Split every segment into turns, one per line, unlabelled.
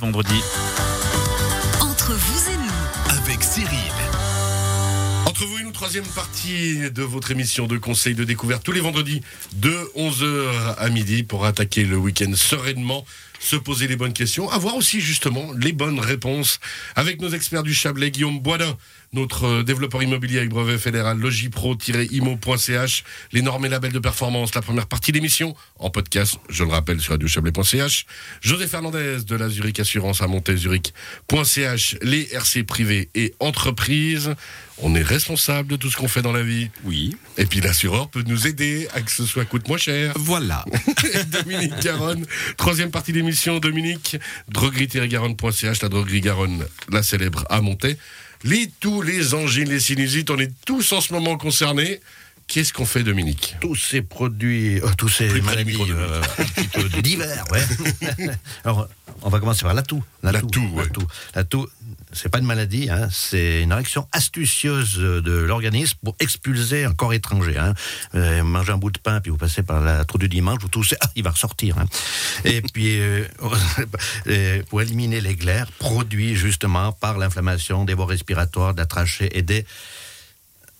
vendredi.
Entre vous et nous,
avec Cyril. Entre vous et nous, troisième partie de votre émission de conseils de découverte tous les vendredis de 11h à midi pour attaquer le week-end sereinement, se poser les bonnes questions, avoir aussi justement les bonnes réponses avec nos experts du Chablais, Guillaume Boisdin, notre euh, développeur immobilier avec brevet fédéral, logipro-imo.ch, les normes et labels de performance, la première partie d'émission en podcast, je le rappelle, sur radiochablais.ch, José Fernandez de la Zurich Assurance à montezurich.ch, les RC privés et entreprises. On est responsable de tout ce qu'on fait dans la vie.
Oui.
Et puis l'assureur peut nous aider à que ce soit coûte moins cher.
Voilà.
Dominique Garonne, troisième partie d'émission, Dominique, droguerie-garonne.ch, la droguerie Garonne, la célèbre à monter. Les tous les angines, les sinusites, on est tous en ce moment concernés. Qu'est-ce qu'on fait, Dominique?
Tous ces produits, euh, tous ces
Plus
maladies euh, divers, ouais. Alors, on va commencer par la toux.
La toux, ouais.
La toux. La toux, c'est pas une maladie, hein, c'est une réaction astucieuse de l'organisme pour expulser un corps étranger. Hein. Avez mangé un bout de pain, puis vous passez par la trou du dimanche, vous toussez, ah, il va ressortir. Hein. Et puis, euh, euh, pour éliminer les glaires, produits justement par l'inflammation des voies respiratoires, de la trachée et des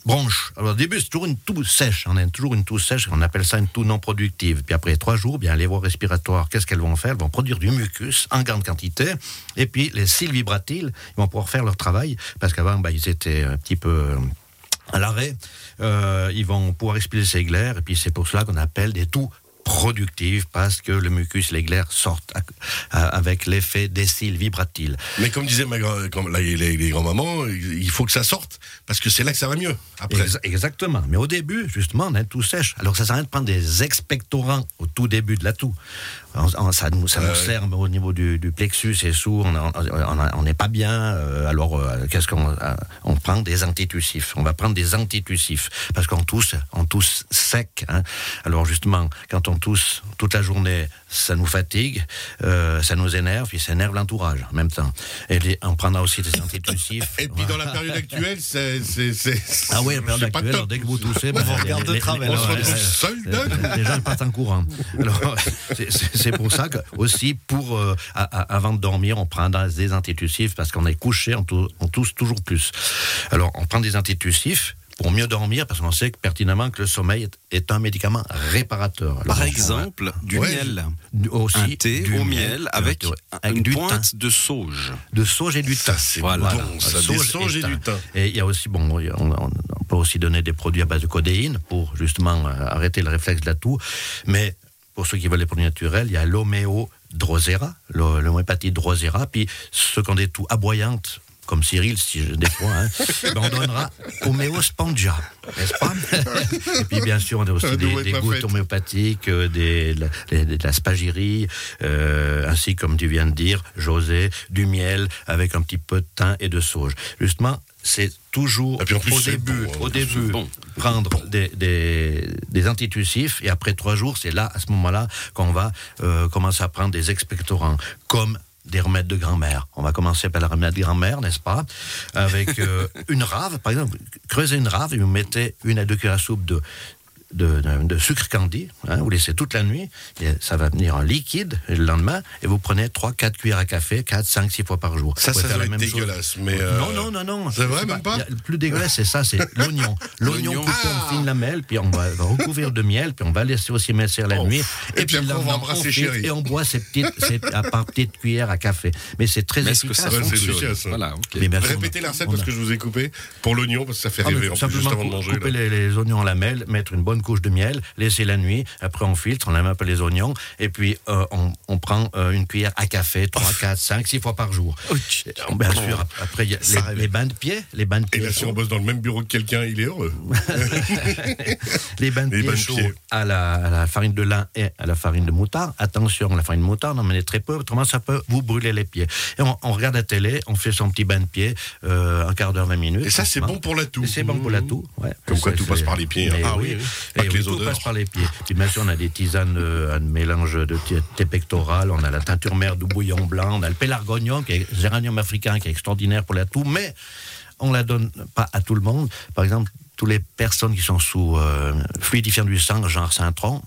bronches. Alors au début, c'est toujours une toux sèche. On a toujours une toux sèche, on appelle ça une toux non productive. Puis après trois jours, bien les voies respiratoires, qu'est-ce qu'elles vont faire? Elles vont produire du mucus en grande quantité. Et puis les cils vibratiles, ils vont pouvoir faire leur travail parce qu'avant, bah, ils étaient un petit peu euh, à l'arrêt. Euh, ils vont pouvoir expulser ces glaires. Et puis c'est pour cela qu'on appelle des toux productives parce que le mucus, à- à- avec l'effet des cils vibratiles.
Mais comme disaient ma grand- les, les grands-mamans, il faut que ça sorte, parce que c'est là que ça va mieux. Après.
Exa- exactement. Mais au début, justement, on a une toux sèche. Alors, ça sert à rien de prendre des expectorants au tout début de la toux. On- on- ça nous, ça nous sert au niveau du, du plexus et sous. On on on n'est pas bien. euh, alors, euh, qu'est-ce qu'on euh, on prend des antitussifs. On va prendre des antitussifs parce qu'on tousse, on tousse sec. hein. Alors, justement, quand on tousse toute la journée, ça nous fatigue, euh, ça nous énerve, puis ça énerve l'entourage en même temps. Et les- on prendra aussi des antitussifs.
Et puis dans la période actuelle, c'est.
Ah oui, la période actuelle, alors, dès que vous toussez, ben,
vous
les-
regarde de
les-
travers,
les-
On se retrouve seul,
les gens partent en courant. Alors, c'est- c'est pour ça que aussi pour euh, à- à- avant de dormir, on prend des antitussifs parce qu'on est couché, on, tou- on tousse toujours plus. Alors, on prend des antitussifs pour mieux dormir parce qu'on sait que, pertinemment que le sommeil est, un médicament réparateur. Alors,
Par exemple, du
Ouais.
miel.
aussi
Un thé
du
au miel avec,
avec
une
du
pointe
thym,
de sauge.
de sauge et du thym.
C'est
Voilà.
bon, ça. Des sauges et du thym.
Et il y a aussi, bon, on, on- on peut aussi donner des produits à base de codéine pour justement euh, arrêter le réflexe de la toux. Mais pour ceux qui veulent les produits naturels, il y a l'homéo drosera, l'ho- l'homéopathie drosera. Puis ceux qui ont des toux aboyantes, comme Cyril, si je, des fois, hein, ben, on donnera homéo spongia, n'est-ce pas? Et puis bien sûr, on a aussi des, des gouttes homéopathiques, euh, des, la- de la spagyrie, euh, ainsi comme tu viens de dire, José, du miel avec un petit peu de thym et de sauge. Justement, c'est toujours
plus,
au début,
bon,
au début
bon.
prendre des, des, des antitussifs et après trois jours, c'est là, à ce moment-là, qu'on va euh, commencer à prendre des expectorants, comme des remèdes de grand-mère. On va commencer par la remède de grand-mère, n'est-ce pas? Avec euh, une rave, par exemple, creusez une rave et vous mettez une à deux cuillères à soupe de, de, de- de sucre candy, hein, vous laissez toute la nuit, et ça va venir en liquide et le lendemain, et vous prenez 3-4 cuillères à café, 4, 5, 6 fois par jour.
Ça,
Vous
ça doit
la
être
même chose.
dégueulasse. Mais euh,
Non, non, non, non.
c'est vrai, même pas
a- Le plus dégueulasse, c'est ça, c'est l'oignon. L'oignon coupé
Ah.
en fines lamelles, puis on va, va recouvrir de miel, puis on va laisser aussi émincir la
Oh.
nuit.
Et puis après,
le
on va embrasser
filtre
chéri.
Et on boit ces petites, ces, à part petites cuillères à café. Mais c'est très
Mais est-ce que
efficace.
ça
Ouais, c'est efficace, hein.
Voilà, ok.
Mais sûr,
Répétez
on
la recette parce que je vous ai coupé pour l'oignon parce que ça fait
Ah,
rêver en plus juste
simplement
avant de manger.
couper les oignons en lamelles, mettre une bonne couche de miel, laisser la nuit, après on filtre, on aime un peu les oignons, et puis euh, on, on prend euh, une cuillère à café, 3, 4, 5, 6 fois par jour. Et, euh, Bien sûr, ap- après il y a les, les bains de pied, les bains de
Et
pied
là, si on bosse dans le même bureau que quelqu'un, il est heureux.
les bains de
les
pied
bains de
chauds
pied.
à la, à la farine de lin et à la farine de moutarde. Attention, la farine de moutarde, on en met très peu, autrement ça peut vous brûler les pieds. Et on, on regarde la télé, on fait son petit bain de pied, euh, un quart d'heure, 20 minutes.
Et ça, c'est bon pour la toux.
Et C'est bon pour la toux. ouais.
Comme quoi, tout passe par les pieds, hein. Ah
oui,
oui,
Et oui,
les
tout passe par les pieds. Puis bien sûr, on a des tisanes, euh, un mélange de thé pectoral, on a la teinture mère du bouillon blanc, on a le pélargonium, qui est géranium africain, qui est extraordinaire pour la toux, mais on la donne pas à tout le monde. Par exemple, toutes les personnes qui sont sous euh, fluidifiant du sang, genre Saint-Tron,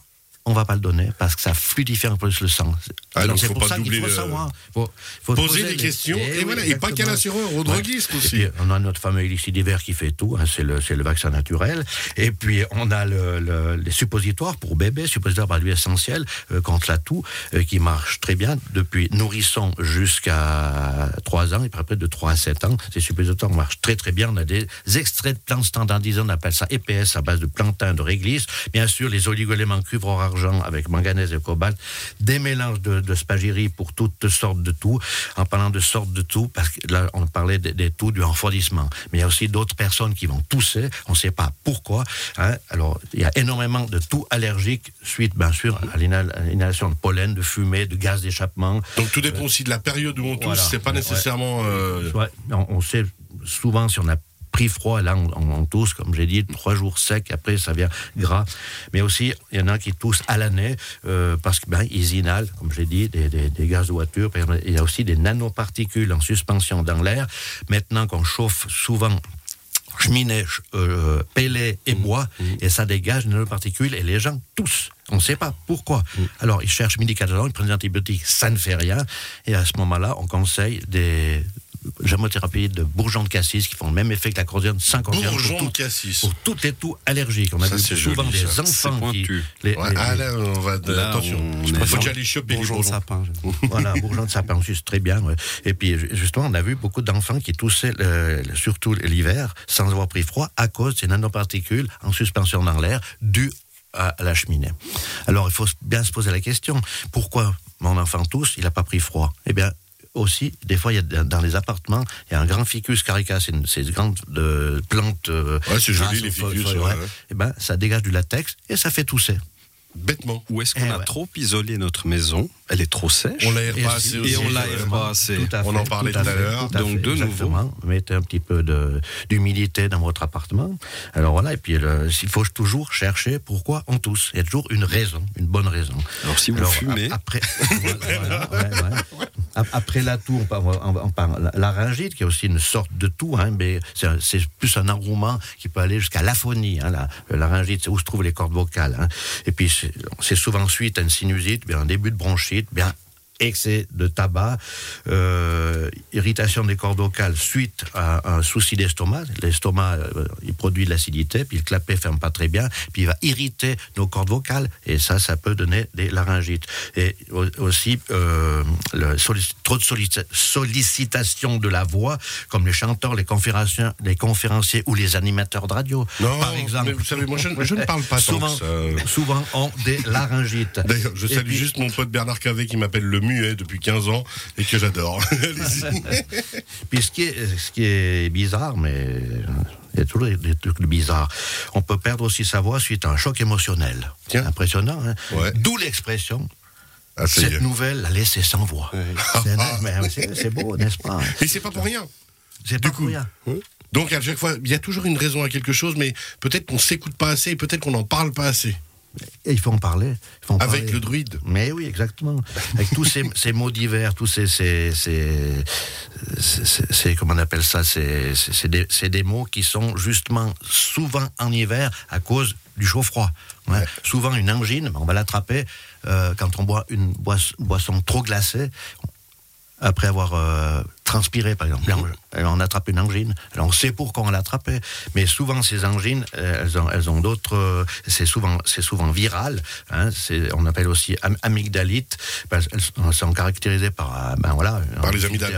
on va pas le donner parce que ça fluidifie un peu le sang.
Ah, donc
c'est pour
pas
ça qu'il faut
le-
savoir. Faut, faut
Poser des
les-
questions,
Eh
et
oui,
voilà, et pas qu'à l'assureur, au droguiste aussi.
puis, on a notre fameux élixir d'hiver qui fait tout, hein, c'est le, le vaccin naturel. Et puis on a le, le- les suppositoires pour bébés, suppositoires par l'huile essentielle euh, contre la toux, euh, qui marchent très bien depuis nourrisson jusqu'à 3 ans, et après de 3 à 7 ans, ces suppositoires marchent très très bien. On a des extraits de plantes standardisés, on appelle ça EPS à base de plantain, de réglisse. Bien sûr, les oligoéléments cuivre, argent avec manganèse et cobalt, des mélanges de, de spagyrie pour toutes sortes de toux. En parlant de sortes de toux, parce que là, on parlait des, des toux du refroidissement, mais il y a aussi d'autres personnes qui vont tousser, on ne sait pas pourquoi. hein. Alors, il y a énormément de toux allergiques suite, bien sûr, à l'inhal- à l'inhalation de pollen, de fumée, de gaz d'échappement.
Donc tout dépend aussi de la période où on tousse,
Voilà.
c'est pas nécessairement... euh,
Ouais, on, on sait souvent si on a pris froid, là on, on, tousse, comme j'ai dit, trois jours secs, après ça vient gras. Mais aussi, il y en a qui toussent à l'année euh, parce qu'ils ben, inhalent, comme j'ai dit, des, des- des gaz de voiture. Il y a aussi des nanoparticules en suspension dans l'air. Maintenant qu'on chauffe souvent cheminée, ch- euh, pellet et bois, et ça dégage des nanoparticules, et les gens toussent. On ne sait pas pourquoi. Alors, ils cherchent médicalement, ils prennent des antibiotiques, ça ne fait rien. Et à ce moment-là, on conseille des gémothérapies de bourgeons de cassis qui font le même effet que la cortisone, sans cortisone. pour
Bourgeon
tout-
de cassis.
Pour toutes les toux allergiques. On a
Ça,
vu souvent
joli,
des
ça.
Enfants qui. les-
Ouais,
les-
ah là, on va...
Là,
attention,
on
il faut déjà aller choper les
Bonjour de sapin.
Voilà, bourgeon de sapin c'est très bien. ouais. Et puis, ju- justement, on a vu beaucoup d'enfants qui toussaient, euh, surtout l'hiver, sans avoir pris froid, à cause de ces nanoparticules en suspension dans l'air, dues à la cheminée. Alors, il faut bien se poser la question pourquoi mon enfant tousse, il n'a pas pris froid? Eh bien, aussi, des fois, il y a, dans les appartements, il y a un grand ficus carica, c'est une- ces grandes euh, plantes. euh,
Ouais, c'est joli,
grasses
les ficus, ouais,
ouais.
ouais.
Eh ben, ça dégage du latex et ça fait tousser.
Bêtement.
Ou est-ce qu'on
Eh
a
ouais.
trop isolé notre maison? Elle est trop sèche.
On l'aère
Et
pas
aussi-
assez aussi.
et on
euh,
l'aère pas assez.
Tout à
On
fait,
en parlait
tout à fait,
l'heure.
tout à
Donc,
fait,
de nouveau.
Mettez un petit peu de- d'humidité dans votre appartement. Alors voilà, et puis le- il faut toujours chercher pourquoi on tousse. Il y a toujours une raison, une bonne raison.
Alors si vous
Alors,
fumez,
a- après, voilà, ouais, ouais. Après la toux, on parle, laryngite, qui est aussi une sorte de toux, hein, mais c'est plus un enrouement qui peut aller jusqu'à l'aphonie. Hein, la, la laryngite, c'est où se trouvent les cordes vocales. hein. Et puis c'est souvent suite à une sinusite, bien un début de bronchite, bien excès de tabac, euh, irritation des cordes vocales suite à un souci d'estomac. L'estomac, euh, il produit de l'acidité, puis le clapet ferme pas très bien, puis il va irriter nos cordes vocales, et ça, ça peut donner des laryngites. Et au- aussi, euh, le trop de sollici- sollicitation de la voix, comme les chanteurs, les conférenciers, les conférenciers ou les animateurs de radio,
Non,
par exemple.
mais vous savez, moi, je, je ne parle pas tant
souvent,
que ça.
souvent ont des laryngites.
D'ailleurs, je salue
puis-
juste mon pote Bernard Cavé qui m'appelle le muet depuis 15 ans et que j'adore.
Puis ce qui est, ce qui est bizarre, mais euh, il y a toujours des, trucs bizarres. On peut perdre aussi sa voix suite à un choc émotionnel.
Tiens.
Impressionnant, hein?
Ouais.
D'où l'expression.
Ah.
Cette nouvelle l'a laissé sans voix. C'est- mais beau, n'est-ce pas?
Et c'est pas pour rien.
C'est
Du
pas
coup.
pour rien.
Donc à chaque fois, il y a toujours une raison à quelque chose, mais peut-être qu'on s'écoute pas assez, peut-être qu'on n'en parle pas assez.
Et il faut en parler. il faut en
Avec
parler.
le druide.
Mais oui, exactement. Avec tous ces, ces mots divers, tous ces, comment on appelle ça, c'est des, mots qui sont justement souvent en hiver à cause du chaud-froid. Ouais. Souvent une angine, on va l'attraper euh, quand on boit une boisson trop glacée. Après avoir euh, transpiré, par exemple, on attrape une angine. Alors, on sait pourquoi on l'a attrapée, mais souvent ces angines, euh, elles ont, elles ont d'autres. euh, c'est souvent, c'est souvent viral. Hein, c'est- on appelle aussi am- amygdalite. sont- elles sont caractérisées par, euh, ben voilà,
Par les amygdales.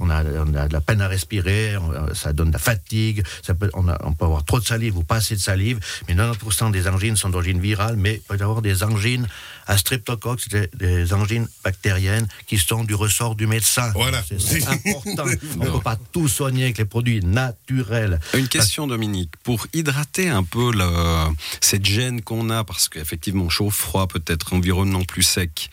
on, a, on a de la peine à respirer, on- ça donne de la fatigue. Ça peut, on, a- on peut avoir trop de salive ou pas assez de salive. Mais 90% des angines sont d'origine virale, mais il peut y avoir des angines à streptocoque, des, des angines bactériennes qui sont du ressort du médecin.
Voilà.
C'est important. On ne peut pas tout soigner avec les produits naturels.
Une question, Dominique. Pour hydrater un peu le- cette gêne qu'on a, parce qu'effectivement, chaud, froid, peut-être environnement plus sec,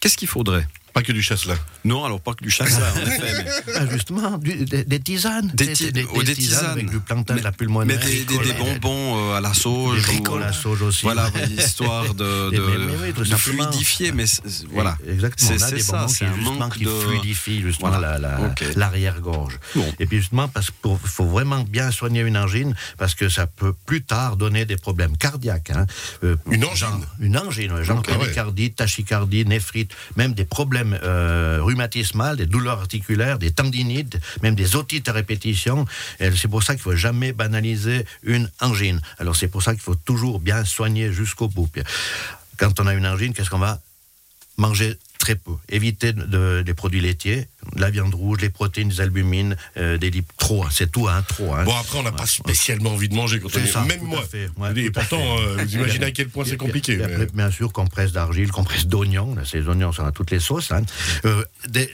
qu'est-ce qu'il faudrait?
Pas que du chasse-là.
Non, alors pas que du chasse là, en effet. mais-
Ah, justement, du- des, des tisanes.
Des ti- oh, des tisanes.
avec du plantain, de la
Mais
pulmonaire.
des, des- des bonbons euh, à la sauge.
Des
ou-
à la sauge aussi.
Voilà, histoire de,
Mais-
de,
mais- mais
de fluidifier, mais voilà.
Exactement.
C'est
des
ça, c'est un
justement,
manque
qui
de.
fluidifient justement
Voilà.
la- l'arrière-gorge.
Bon.
Et puis justement, parce qu'il faut vraiment bien soigner une angine, parce que ça peut plus tard donner des problèmes cardiaques. hein. Euh,
Une angine
genre- Une angine, genre
Ah
tachycardie, néphrite, même des problèmes euh, rhumatismales, des douleurs articulaires, des tendinites, même des otites à répétition. C'est pour ça qu'il faut jamais banaliser une angine. Alors c'est pour ça qu'il faut toujours bien soigner jusqu'au bout. Quand on a une angine, qu'est-ce qu'on va manger très peu. Éviter de- des produits laitiers, de la viande rouge, les protéines, les albumines, euh, des lipides. Trop, hein, c'est tout, hein, trop. hein.
Bon, après, on n'a pas spécialement envie de manger quand on est.
ça,
Même
tout
moi.
ouais,
Et pourtant, euh, vous imaginez à quel point c'est compliqué. mais-
bien sûr, compresse d'argile, compresse d'oignon. là, Ces oignons sont à toutes les sauces. hein. Euh, des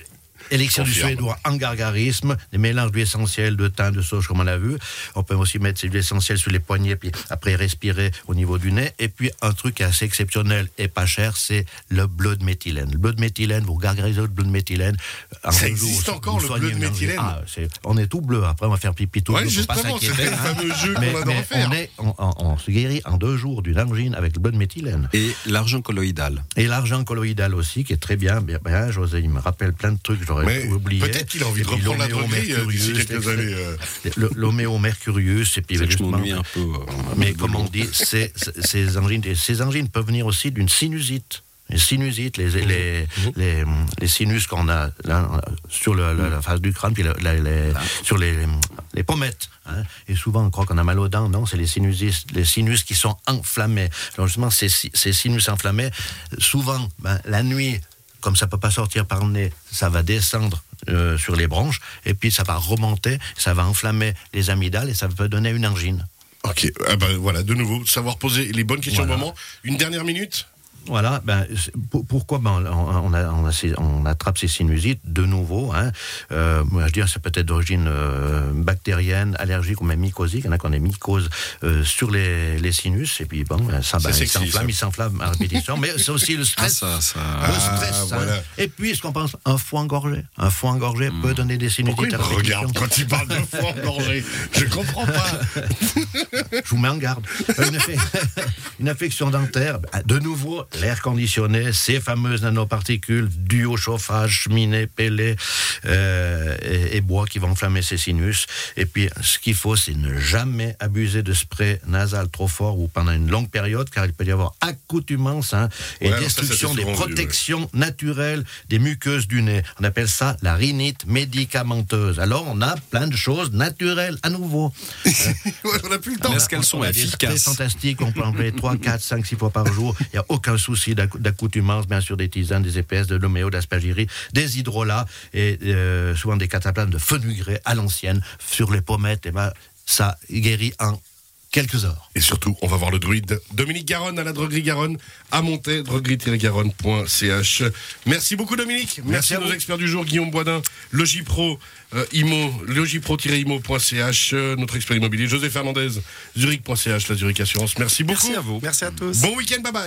élixirs du suédois en gargarisme, des mélanges d'huile essentielle, de thym, de sauge, comme on l'a vu. On peut aussi mettre ces huiles essentielles sur les poignets, puis après respirer au niveau du nez. Et puis, un truc assez exceptionnel et pas cher, c'est le bleu de méthylène. Le bleu de méthylène, vous gargarisez le bleu de méthylène. En
Ça existe
vous
encore, le bleu de méthylène
Ah, c'est- On est tout bleu. Après, on va faire pipi tout
Ouais,
bleu.
justement, c'était le
hein.
fameux jeu
Mais-
qu'on
mais
faire.
on, est, on, on- on se guérit en deux jours d'une angine avec le bleu de méthylène.
Et l'argent colloïdal.
Et l'argent colloïdal aussi, qui est très bien. Bien, bien, José, il me rappelle plein de trucs, oublié.
peut-être qu'il a envie
Et
de
puis
reprendre la droguerie euh, d'ici quelques
c'est-
années. euh.
L'homéo mercurius, et puis
C'est que je
justement-
m'ennuie un peu. euh,
Mais comme on dit, ces, ces angines, ces angines peuvent venir aussi d'une sinusite. Les sinusites, les, les, les, les sinus qu'on a là, sur le- la, la face du crâne, puis la- la- les- sur les, les pommettes. hein. Et souvent, on croit qu'on a mal aux dents. Non, c'est les sinus, les sinus qui sont enflammés. Alors justement, ces sinus enflammés, souvent, ben, la nuit, comme ça peut pas sortir par le nez, ça va descendre euh, sur les bronches, et puis ça va remonter, ça va enflammer les amygdales, et ça peut donner une angine.
Ok, ah ben, voilà, de nouveau, savoir poser les bonnes questions
Voilà.
au moment. Une dernière minute
Voilà, ben, pourquoi ben, on, on a- on a ces- on attrape ces sinusites de nouveau hein. Euh, moi, Je dirais c'est peut-être d'origine euh, bactérienne, allergique ou même mycosique. Il y en a qui ont des mycoses euh, sur les, les sinus. Et puis bon, ben, ça, ben, il s'enflamme, il s'enflamme à répétition. mais c'est aussi le
Ah,
stress.
ça, ça.
le
Ah,
stress, hein.
voilà.
Et puis, ce qu'on pense, un foie engorgé? Un foie engorgé peut donner des sinusites à répétition.
regarde quand il parle de foie engorgé? Je comprends pas.
Je vous mets en garde. Une, une affection dentaire, bah, de nouveau, l'air conditionné, ces fameuses nanoparticules dues au chauffage, cheminée, pellets euh, et, et bois qui vont enflammer ces sinus. Et puis, ce qu'il faut, c'est ne jamais abuser de spray nasal trop fort ou pendant une longue période, car il peut y avoir accoutumance hein, et
Ouais, alors ça, ça,
destruction des
souvent vu, ouais.
protections naturelles des muqueuses du nez. On appelle ça la rhinite médicamenteuse. Alors, on a plein de choses naturelles à nouveau.
Ouais, on n'a plus le temps.
Est-ce qu'elles sont efficaces
fantastiques, on peut en enlever 3, 4, 5, 6 fois par jour. Il n'y a aucun souci d'accou- d'accoutumance, bien sûr, des tisanes, des épaisses, de l'homéo, d'aspagiri, des hydrolats et euh, souvent des cataplasmes de fenugré à l'ancienne sur les pommettes. Et ben, ça guérit en quelques heures.
Et surtout, on va voir le druide Dominique Garonne à la droguerie Garonne, à monter, droguerie-garonne.ch. Merci beaucoup Dominique. Merci,
Merci
à
à
nos
vous.
experts du jour, Guillaume Boisdin, Logipro, euh, Imo, logipro-imo.ch, euh, notre expert immobilier, José Fernandez, zurich.ch, la Zurich Assurance. Merci beaucoup.
Merci à vous.
Merci à tous.
Bon week-end, bye bye.